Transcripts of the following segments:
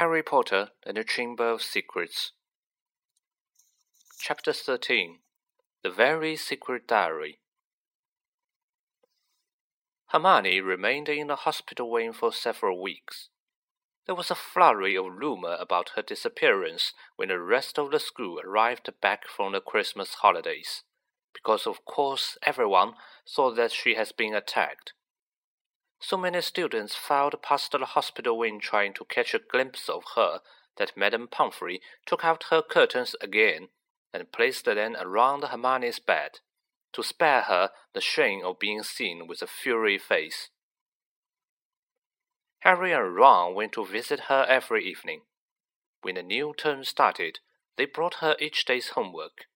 Harry Potter and the Chamber of Secrets. Chapter 13 The Very Secret Diary. Hermione remained in the hospital wing for several weeks. There was a flurry of rumor about her disappearance when the rest of the school arrived back from the Christmas holidays, because of course everyone thought that she has been attacked. So many students filed past the hospital wing trying to catch a glimpse of her that Madame Pomfrey took out her curtains again and placed them around Hermione's bed, to spare her the shame of being seen with a furry face. Harry and Ron went to visit her every evening. When the new term started, they brought her each day's homework.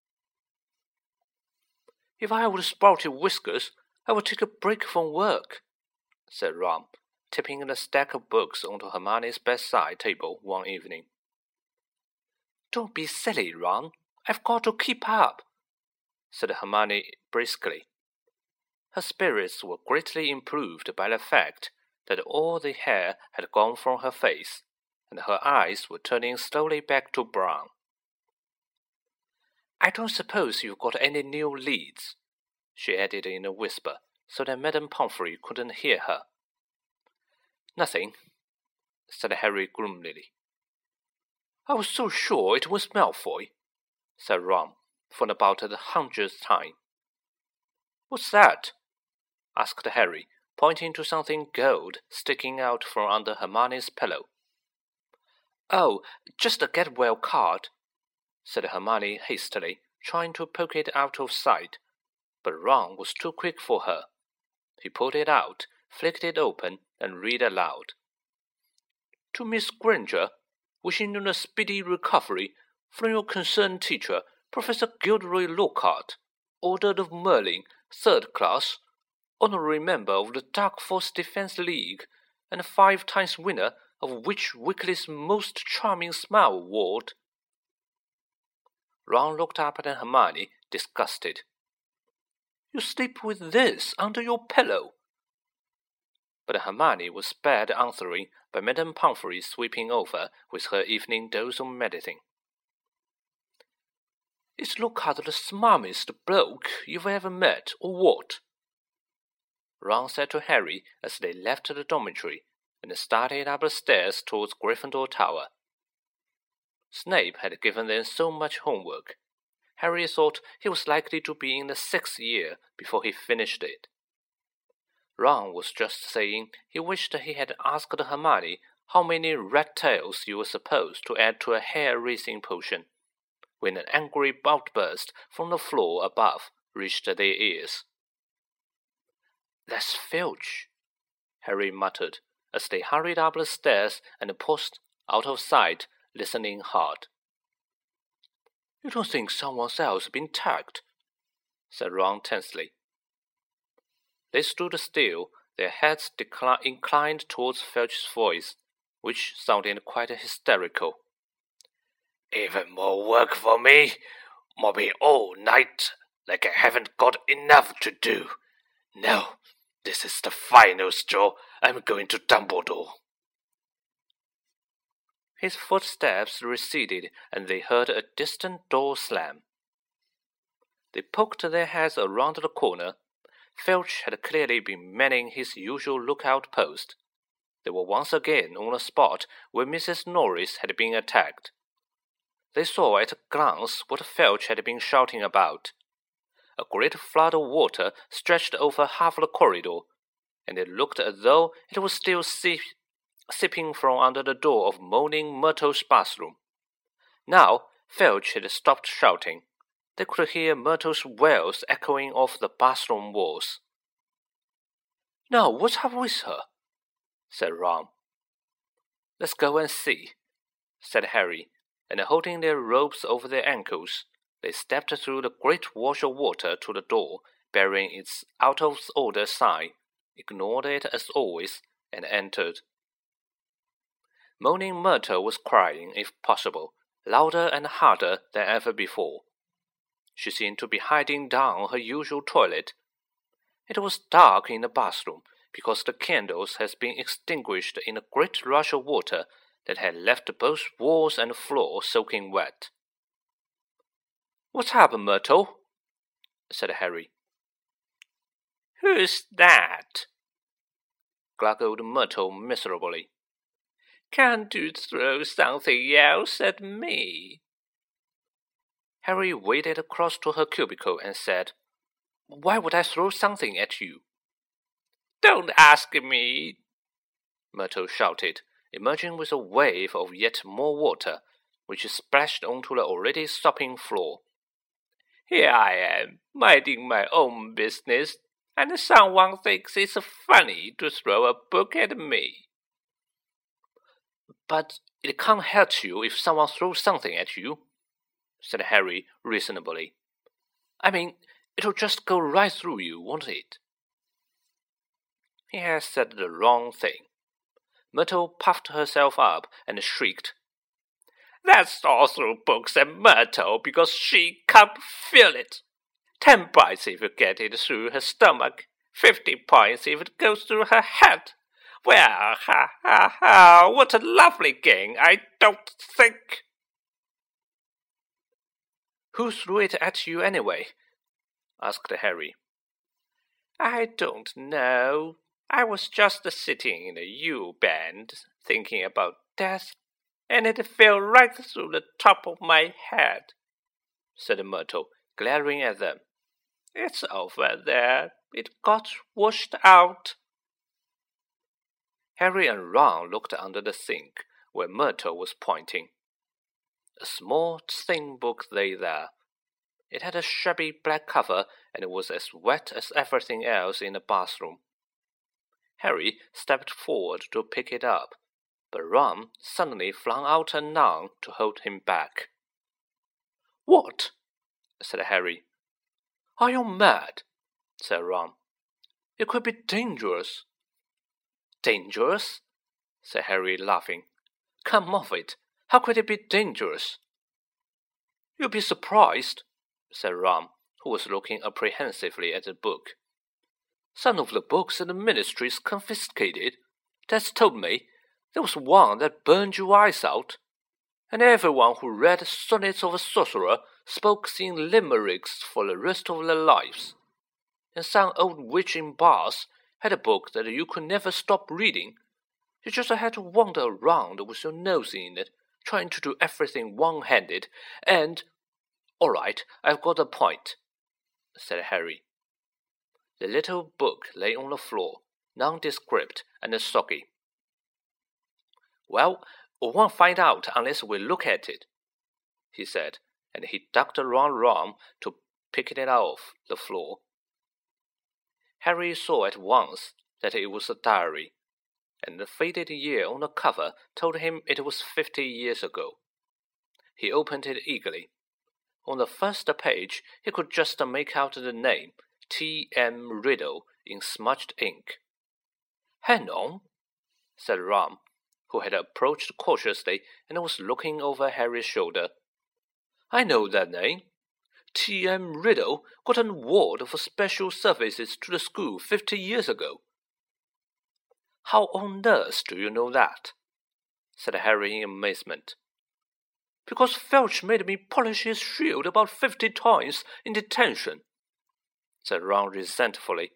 If I had sprouted whiskers, I would take a break from work, said Ron, tipping the stack of books onto Hermione's bedside table one evening. Don't be silly, Ron. I've got to keep up, said Hermione briskly. Her spirits were greatly improved by the fact that all the hair had gone from her face, and her eyes were turning slowly back to brown. I don't suppose you've got any new leads, she added in a whisper so that Madame Pomfrey couldn't hear her. Nothing, said Harry gloomily. I was so sure it was Malfoy, said Ron, for about the hundredth time. What's that? asked Harry, pointing to something gold sticking out from under Hermione's pillow. Oh, just a get well card, said Hermione hastily, trying to poke it out of sight. But Ron was too quick for her. He pulled it out, flicked it open, and read aloud. To Miss Granger, wishing you a speedy recovery from your concerned teacher, Professor Gilderoy Lockhart, Order of Merlin, third class, honorary member of the Dark Force Defense League, and five times winner of Witch Weekly's Most Charming Smile Award. Ron looked up at Hermione, disgusted. You sleep with this under your pillow. But Hermione was spared answering by Madame Pomfrey sweeping over with her evening dose of medicine. Is Lockhart the smartest bloke you've ever met, or what? Ron said to Harry as they left the dormitory and started up the stairs towards Gryffindor Tower. Snape had given them so much homework Harry thought he was likely to be in the sixth year before he finished it. Ron was just saying he wished he had asked Hermione how many rat tails you were supposed to add to a hair raising potion, when an angry outburst from the floor above reached their ears. That's Filch, Harry muttered as they hurried up the stairs and paused out of sight, listening hard. You don't think someone else has been tagged? said Ron tensely. They stood still, their heads inclined towards Filch's voice, which sounded quite hysterical. Even more work for me, mobbing all night like I haven't got enough to do. No, this is the final straw. I'm going to Dumbledore. His footsteps receded, and they heard a distant door slam. They poked their heads around the corner. Filch had clearly been manning his usual lookout post. They were once again on the spot where Mrs. Norris had been attacked. They saw at a glance what Filch had been shouting about. A great flood of water stretched over half the corridor, and it looked as though it was still sipping from under the door of Moaning Myrtle's bathroom. Now, Filch had stopped shouting. They could hear Myrtle's wails echoing off the bathroom walls. Now, what's up with her? said Ron. Let's go and see, said Harry, and holding their robes over their ankles, they stepped through the great wash of water to the door, bearing its out of order sign, ignored it as always, and entered. Moaning Myrtle was crying, if possible, louder and harder than ever before. She seemed to be hiding down her usual toilet. It was dark in the bathroom because the candles had been extinguished in a great rush of water that had left both walls and floor soaking wet. What's happened, Myrtle? said Harry. Who's that? gluggled Myrtle miserably. Can't you throw something else at me? Harry waded across to her cubicle and said, Why would I throw something at you? Don't ask me, Myrtle shouted, emerging with a wave of yet more water, which splashed onto the already sopping floor. Here I am, minding my own business, and someone thinks it's funny to throw a book at me. But it can't hurt you if someone throws something at you, said Harry reasonably. I mean, it'll just go right through you, won't it? He has said the wrong thing. Myrtle puffed herself up and shrieked. That's all through books and Myrtle because she can't feel it. Ten points if you get it through her stomach. Fifty points if it goes through her head. Well, ha ha ha, what a lovely game, I don't think. Who threw it at you anyway? asked Harry. I don't know. I was just sitting in the U bend, thinking about death, and it fell right through the top of my head, said Myrtle, glaring at them. It's over there. It got washed out. Harry and Ron looked under the sink, where Myrtle was pointing. A small, thin book lay there. It had a shabby black cover, and it was as wet as everything else in the bathroom. Harry stepped forward to pick it up, but Ron suddenly flung out a noun to hold him back. What? said Harry. Are you mad? said Ron. It could be dangerous. Dangerous? said Harry, laughing. Come off it. How could it be dangerous? You'll be surprised, said Ron, who was looking apprehensively at the book. Some of the books in the ministry's confiscated. That's told me there was one that burned your eyes out, and everyone who read Sonnets of a Sorcerer spoke in limericks for the rest of their lives. And some old witch in Bath had a book that you could never stop reading. You just had to wander around with your nose in it, trying to do everything one handed, and. All right, I've got a point, said Harry. The little book lay on the floor, nondescript and soggy. Well, we won't find out unless we look at it, he said, and he ducked around Ron to pick it off the floor. Harry saw at once that it was a diary, and the faded year on the cover told him it was fifty years ago. He opened it eagerly. On the first page, he could just make out the name T. M. Riddle in smudged ink. Hang on, said Ron, who had approached cautiously and was looking over Harry's shoulder. I know that name. T. M. Riddle got an award for special services to the school fifty years ago. How on earth do you know that? said Harry in amazement. Because Filch made me polish his shield about fifty times in detention, said Ron resentfully.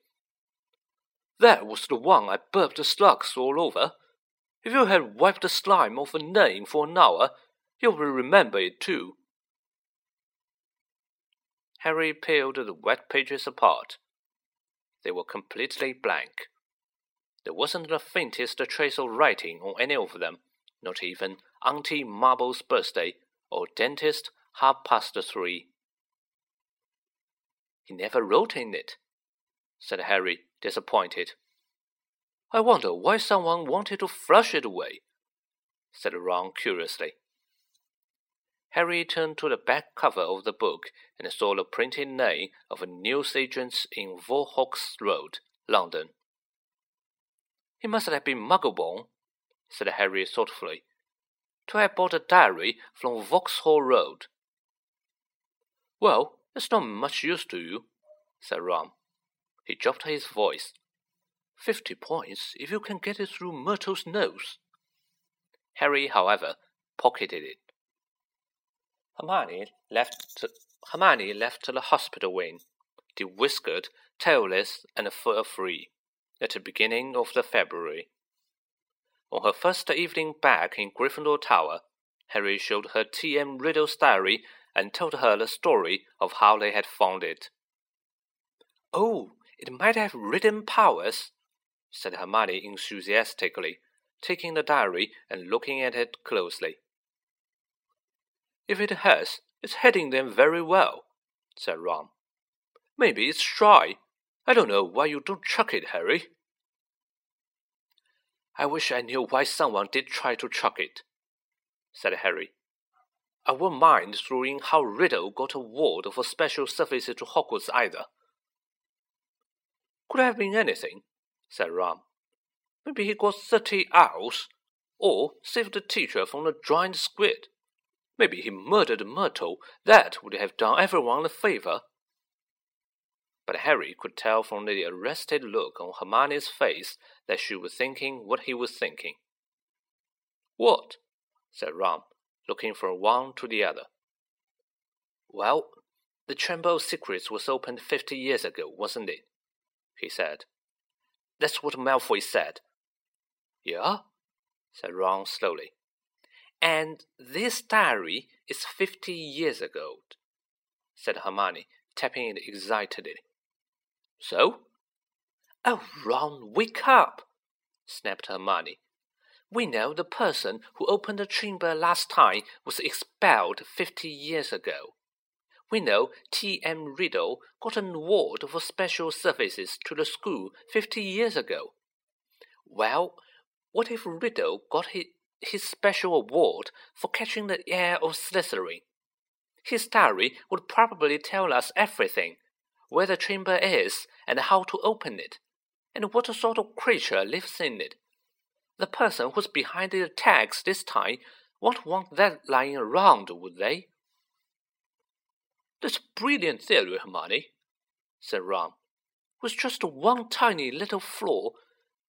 That was the one I burped the slugs all over. If you had wiped the slime off a name for an hour, you would remember it too. Harry peeled the wet pages apart. They were completely blank. There wasn't the faintest trace of writing on any of them, not even Auntie Mabel's birthday or dentist half past three. He never wrote in it, said Harry, disappointed. I wonder why someone wanted to flush it away, said Ron curiously. Harry turned to the back cover of the book and saw the printed name of a newsagent in Vauxhall Road, London. He must have been Muggleborn, said Harry thoughtfully, to have bought a diary from Vauxhall Road. Well, it's not much use to you, said Ron. He dropped his voice. Fifty points if you can get it through Myrtle's nose. Harry, however, pocketed it. Hermione left. Hermione left the hospital wing, de-whiskered, tailless, and fur-free, at the beginning of the February. On her first evening back in Gryffindor Tower, Harry showed her T.M. Riddle's diary and told her the story of how they had found it. Oh, it might have written powers, said Hermione enthusiastically, taking the diary and looking at it closely. If it has, it's heading them very well, said Ron. Maybe it's shy. I don't know why you don't chuck it, Harry. I wish I knew why someone did try to chuck it, said Harry. I wouldn't mind throwing how Riddle got a ward for special services to Hogwarts either. Could have been anything, said Ron. Maybe he got thirty owls, or saved the teacher from a giant squid. Maybe he murdered Myrtle. That would have done everyone a favor. But Harry could tell from the arrested look on Hermione's face that she was thinking what he was thinking. What? said Ron, looking from one to the other. Well, the Chamber of Secrets was opened fifty years ago, wasn't it? he said. That's what Malfoy said. Yeah? said Ron slowly. And this diary is fifty years ago, said Hermione, tapping it excitedly. So? Oh, Ron, wake up! snapped Hermione. We know the person who opened the chamber last time was expelled fifty years ago. We know T.M. Riddle got an award for special services to the school fifty years ago. Well, what if Riddle got his, his special award for catching the heir of Slytherin? His diary would probably tell us everything where the chamber is and how to open it, and what sort of creature lives in it. The person who's behind the attacks this time won't want that lying around, would they? That's brilliant theory, Hermione, said Ron. With just one tiny little flaw,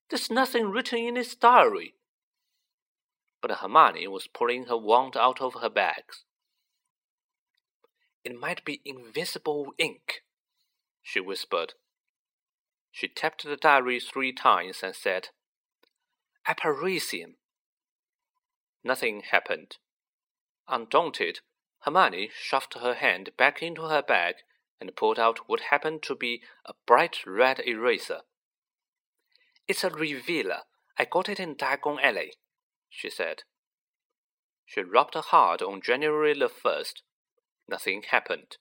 there's nothing written in his diary. But Hermione was pulling her wand out of her bags. It might be invisible ink, she whispered. She tapped the diary three times and said, Aparecium. Nothing happened. Undaunted, Hermione shoved her hand back into her bag and pulled out what happened to be a bright red eraser. It's a revealer. I got it in Diagon Alley, she said. She rubbed hard on January the 1st. Nothing happened.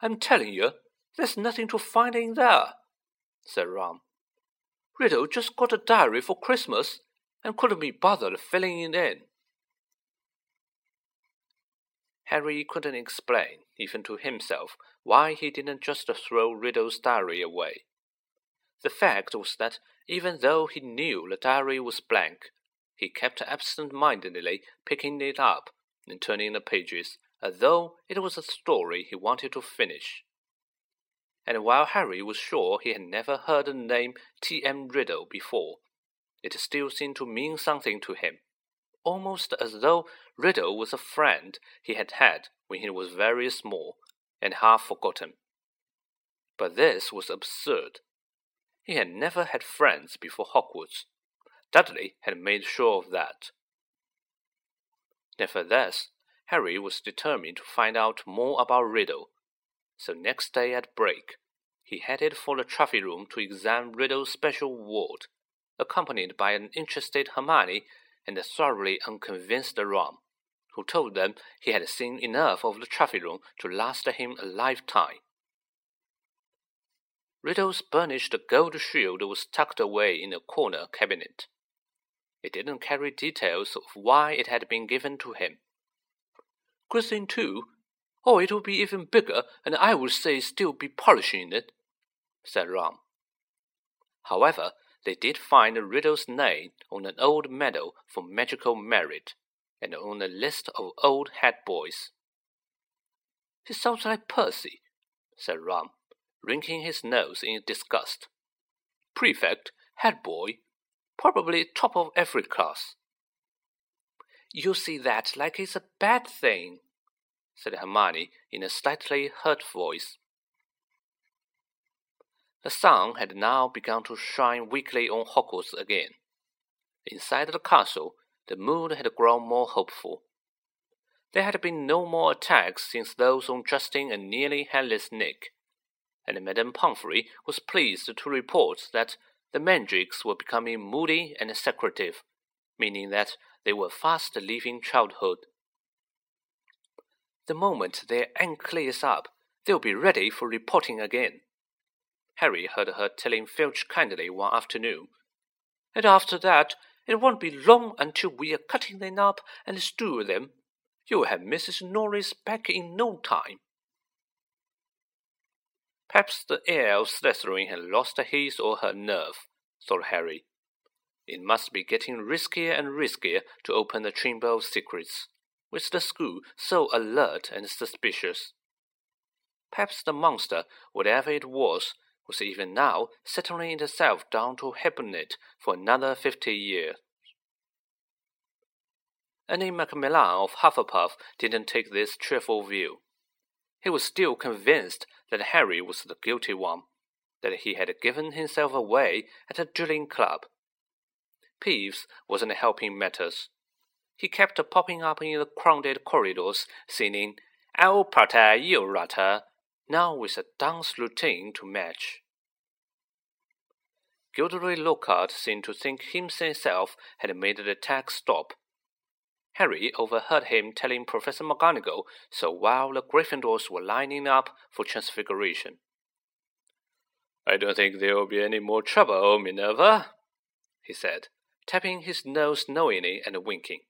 I'm telling you, there's nothing to find in there, said Ron. Riddle just got a diary for Christmas and couldn't be bothered filling it in. Harry couldn't explain, even to himself, why he didn't just throw Riddle's diary away. The fact was that even though he knew the diary was blank, he kept absent mindedly picking it up and turning the pages as though it was a story he wanted to finish. And while Harry was sure he had never heard the name T.M. Riddle before, it still seemed to mean something to him almost as though Riddle was a friend he had had when he was very small and half forgotten. But this was absurd. He had never had friends before Hogwarts. Dudley had made sure of that. Nevertheless, Harry was determined to find out more about Riddle. So next day at break, he headed for the trophy room to examine Riddle's special ward, accompanied by an interested Hermione and a thoroughly unconvinced Ron, who told them he had seen enough of the trophy room to last him a lifetime. Riddle's burnished gold shield was tucked away in a corner cabinet. It didn't carry details of why it had been given to him. Christine too? Oh, it will be even bigger, and I would say still be polishing it, said Ron. However, they did find Riddle's name on an old medal for magical merit, and on a list of old head boys. He sounds like Percy, said Ron, wrinkling his nose in disgust. Prefect, head boy, probably top of every class. you see that like it's a bad thing, said Hermione in a slightly hurt voice. The sun had now begun to shine weakly on Hogwarts again. Inside the castle, the mood had grown more hopeful. There had been no more attacks since those on Justin and nearly headless Nick, and Madame Pomfrey was pleased to report that the Mandrakes were becoming moody and secretive, meaning that they were fast leaving childhood. The moment their ink clears up, they'll be ready for reporting again. Harry heard her telling Filch kindly one afternoon. And after that, it won't be long until we are cutting them up and stew them. You'll have Mrs. Norris back in no time. Perhaps the heir of Slytherin had lost his or her nerve, thought Harry. It must be getting riskier and riskier to open the Chamber of Secrets, with the school so alert and suspicious. Perhaps the monster, whatever it was, was even now settling itself down to hibernate for another fifty years. Ernie Macmillan of Hufflepuff didn't take this cheerful view. He was still convinced that Harry was the guilty one, that he had given himself away at a Dueling Club. Peeves wasn't helping matters. He kept popping up in the crowded corridors, singing, I'll protect you, Rutter, now with a dance routine to match. Gilderoy Lockhart seemed to think himself had made the attack stop. Harry overheard him telling Professor McGonagall so while the Gryffindors were lining up for transfiguration. I don't think there will be any more trouble, Minerva, he said, tapping his nose knowingly and winking.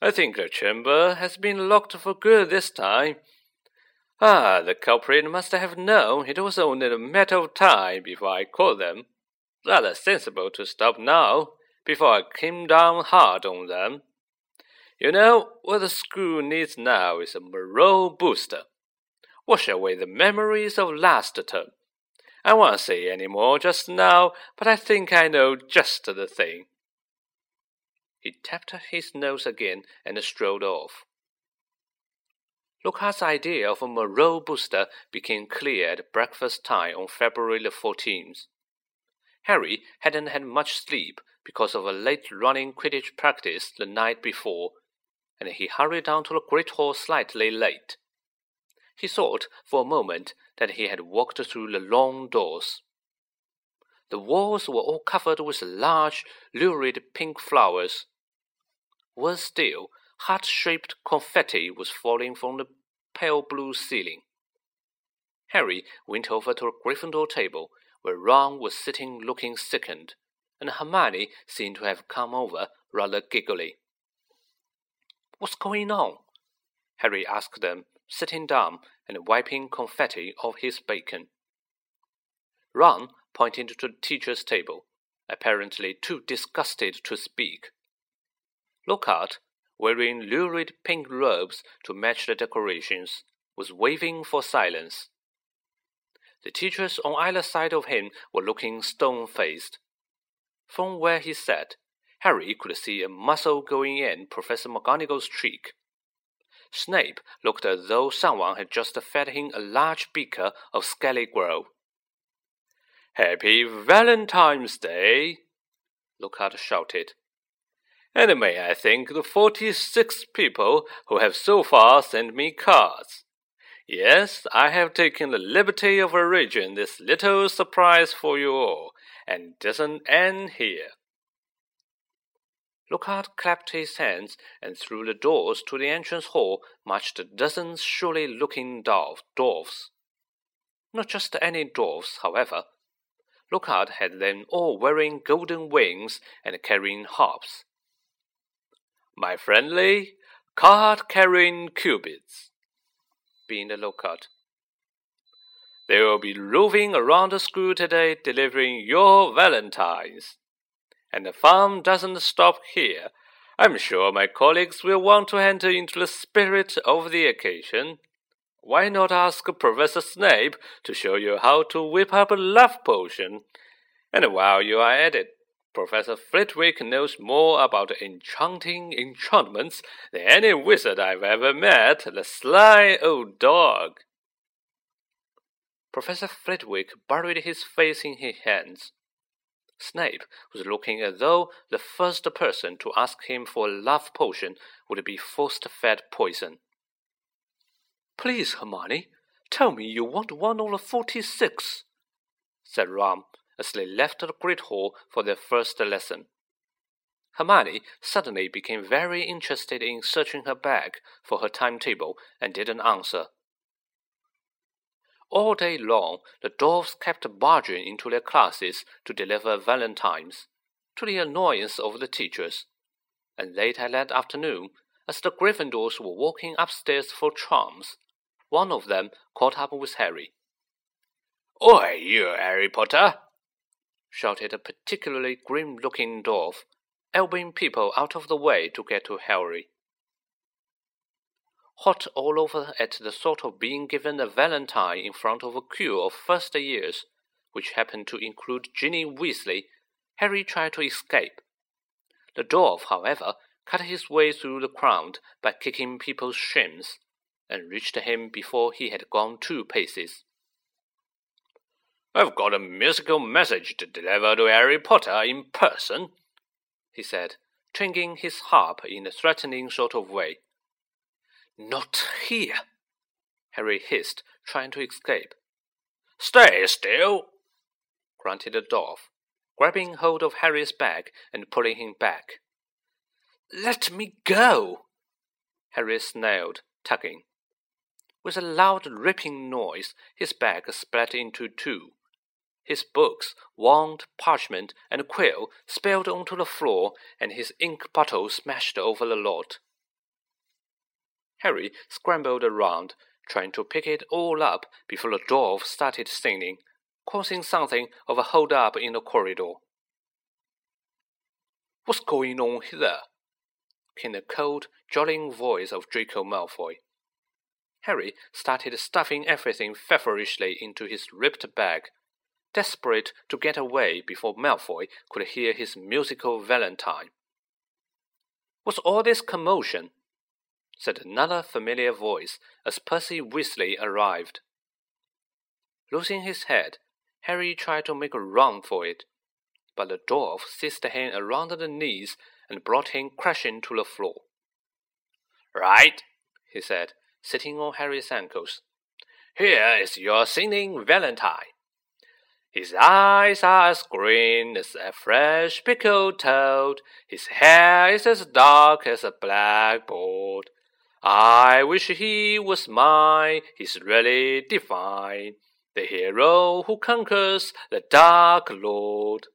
I think the chamber has been locked for good this time. Ah, the culprit must have known it was only a matter of time before I caught them. Rather sensible to stop now, before I came down hard on them. You know, what the school needs now is a morale booster. Wash away the memories of last term. I won't say any more just now, but I think I know just the thing. He tapped his nose again and strolled off. Lockhart's idea of a morale booster became clear at breakfast time on February the 14th. Harry hadn't had much sleep because of a late running Quidditch practice the night before, and he hurried down to the Great Hall slightly late. He thought for a moment that he had walked through the long doors. The walls were all covered with large, lurid pink flowers. Worse still, heart shaped confetti was falling from the pale blue ceiling. Harry went over to a Gryffindor table where Ron was sitting looking sickened, and Hermione seemed to have come over rather giggly. What's going on? Harry asked them, sitting down and wiping confetti off his bacon. Ron pointed to the teacher's table, apparently too disgusted to speak. Lockhart, wearing lurid pink robes to match the decorations, was waving for silence. The teachers on either side of him were looking stone faced. From where he sat, Harry could see a muscle going in Professor McGonagall's cheek. Snape looked as though someone had just fed him a large beaker of Skele-Gro. Happy Valentine's Day! Lockhart shouted. And may I thank the forty six people who have so far sent me cards. Yes, I have taken the liberty of arranging this little surprise for you all, and doesn't end here. Lockhart clapped his hands, and through the doors to the entrance hall marched dozens surly looking dwarfs. Not just any dwarfs, however. Lockhart had them all wearing golden wings and carrying harps. My friendly, card carrying cupids being the Lockhart. They will be roving around the school today delivering your valentines. And the fun doesn't stop here. I'm sure my colleagues will want to enter into the spirit of the occasion. Why not ask Professor Snape to show you how to whip up a love potion? And while you are at it, Professor Flitwick knows more about enchanting enchantments than any wizard I've ever met, the sly old dog. Professor Flitwick buried his face in his hands. Snape was looking as though the first person to ask him for a love potion would be forced fed poison. Please, Hermione, tell me you want one of the forty six, said Ron as they left the Great Hall for their first lesson. Hermione suddenly became very interested in searching her bag for her timetable and didn't answer. All day long, the dwarfs kept barging into their classes to deliver valentines, to the annoyance of the teachers. And late that afternoon, as the Gryffindors were walking upstairs for charms, one of them caught up with Harry. Oi, you Harry Potter! shouted a particularly grim looking dwarf, elbowing people out of the way to get to Harry. Hot all over at the thought of being given a valentine in front of a queue of first years, which happened to include Ginny Weasley, Harry tried to escape. The dwarf, however, cut his way through the crowd by kicking people's shins, and reached him before he had gone two paces. I've got a musical message to deliver to Harry Potter in person, he said, twanging his harp in a threatening sort of way. Not here, Harry hissed, trying to escape. Stay still, grunted the dwarf, grabbing hold of Harry's bag and pulling him back. Let me go, Harry snarled, tugging. With a loud ripping noise, his bag split into two. His books, wand, parchment, and quill spilled onto the floor, and his ink bottle smashed over the lot. Harry scrambled around, trying to pick it all up before the dwarf started singing, causing something of a hold up in the corridor. What's going on here? came the cold, jollying voice of Draco Malfoy. Harry started stuffing everything feverishly into his ripped bag desperate to get away before Malfoy could hear his musical valentine. What's all this commotion? Said another familiar voice as Percy Weasley arrived. Losing his head, Harry tried to make a run for it, but the dwarf seized him around the knees and brought him crashing to the floor. Right, he said, sitting on Harry's ankles. Here is your singing valentine. His eyes are as green as a fresh pickled toad. His hair is as dark as a blackboard. I wish he was mine. He's really divine. The hero who conquers the Dark Lord.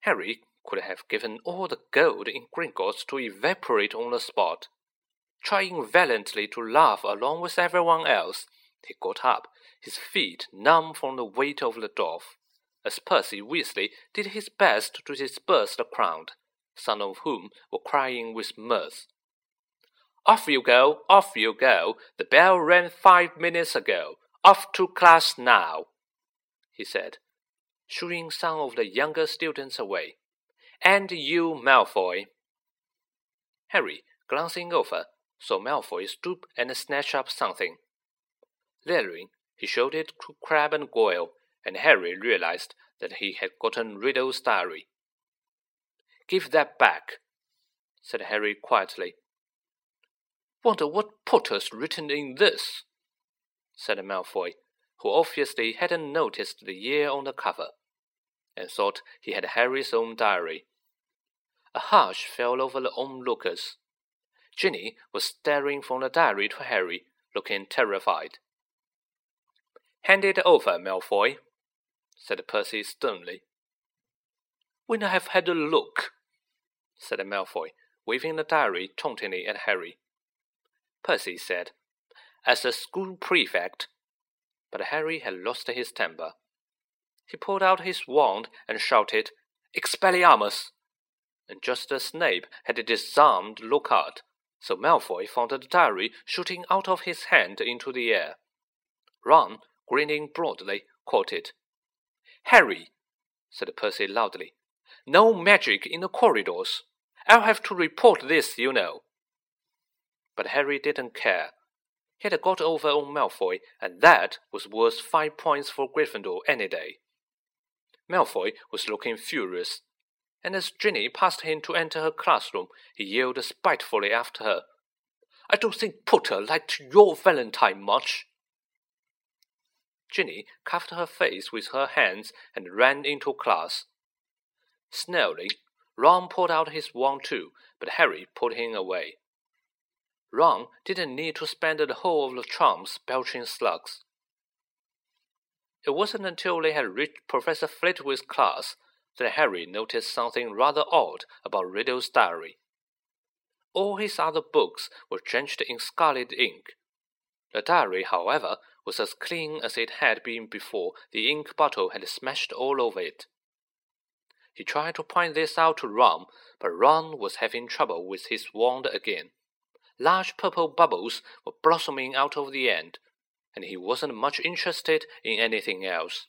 Harry could have given all the gold in Gringotts to evaporate on the spot. Trying valiantly to laugh along with everyone else, he got up his feet numb from the weight of the dwarf, as Percy Weasley did his best to disperse the crowd, some of whom were crying with mirth. Off you go, off you go. The bell rang five minutes ago. Off to class now, he said, shooing some of the younger students away. And you, Malfoy. Harry, glancing over, saw Malfoy stoop and snatch up something. Leering, he showed it to Crabbe and Goyle, and Harry realized that he had gotten Riddle's diary. Give that back, said Harry quietly. Wonder what Potter's written in this, said Malfoy, who obviously hadn't noticed the year on the cover, and thought he had Harry's own diary. A hush fell over the onlookers. Ginny was staring from the diary to Harry, looking terrified. Hand it over, Malfoy, said Percy sternly. When I have had a look, said Malfoy, waving the diary tauntingly at Harry. Percy said, As a school prefect. But Harry had lost his temper. He pulled out his wand and shouted, Expelliarmus! And just as Snape had disarmed Lockhart, so Malfoy found the diary shooting out of his hand into the air. Ron grinning broadly, caught it. Harry, said Percy loudly. No magic in the corridors. I'll have to report this, you know. But Harry didn't care. He had got over on Malfoy, and that was worth five points for Gryffindor any day. Malfoy was looking furious, and as Ginny passed him to enter her classroom, he yelled spitefully after her. I don't think Potter liked your Valentine much. Ginny covered her face with her hands and ran into class. Snarling, Ron pulled out his wand too, but Harry put him away. Ron didn't need to spend the whole of the term belching slugs. It wasn't until they had reached Professor Flitwick's class that Harry noticed something rather odd about Riddle's diary. All his other books were drenched in scarlet ink. The diary, however, was as clean as it had been before the ink bottle had smashed all over it. He tried to point this out to Ron, but Ron was having trouble with his wand again. Large purple bubbles were blossoming out of the end, and he wasn't much interested in anything else.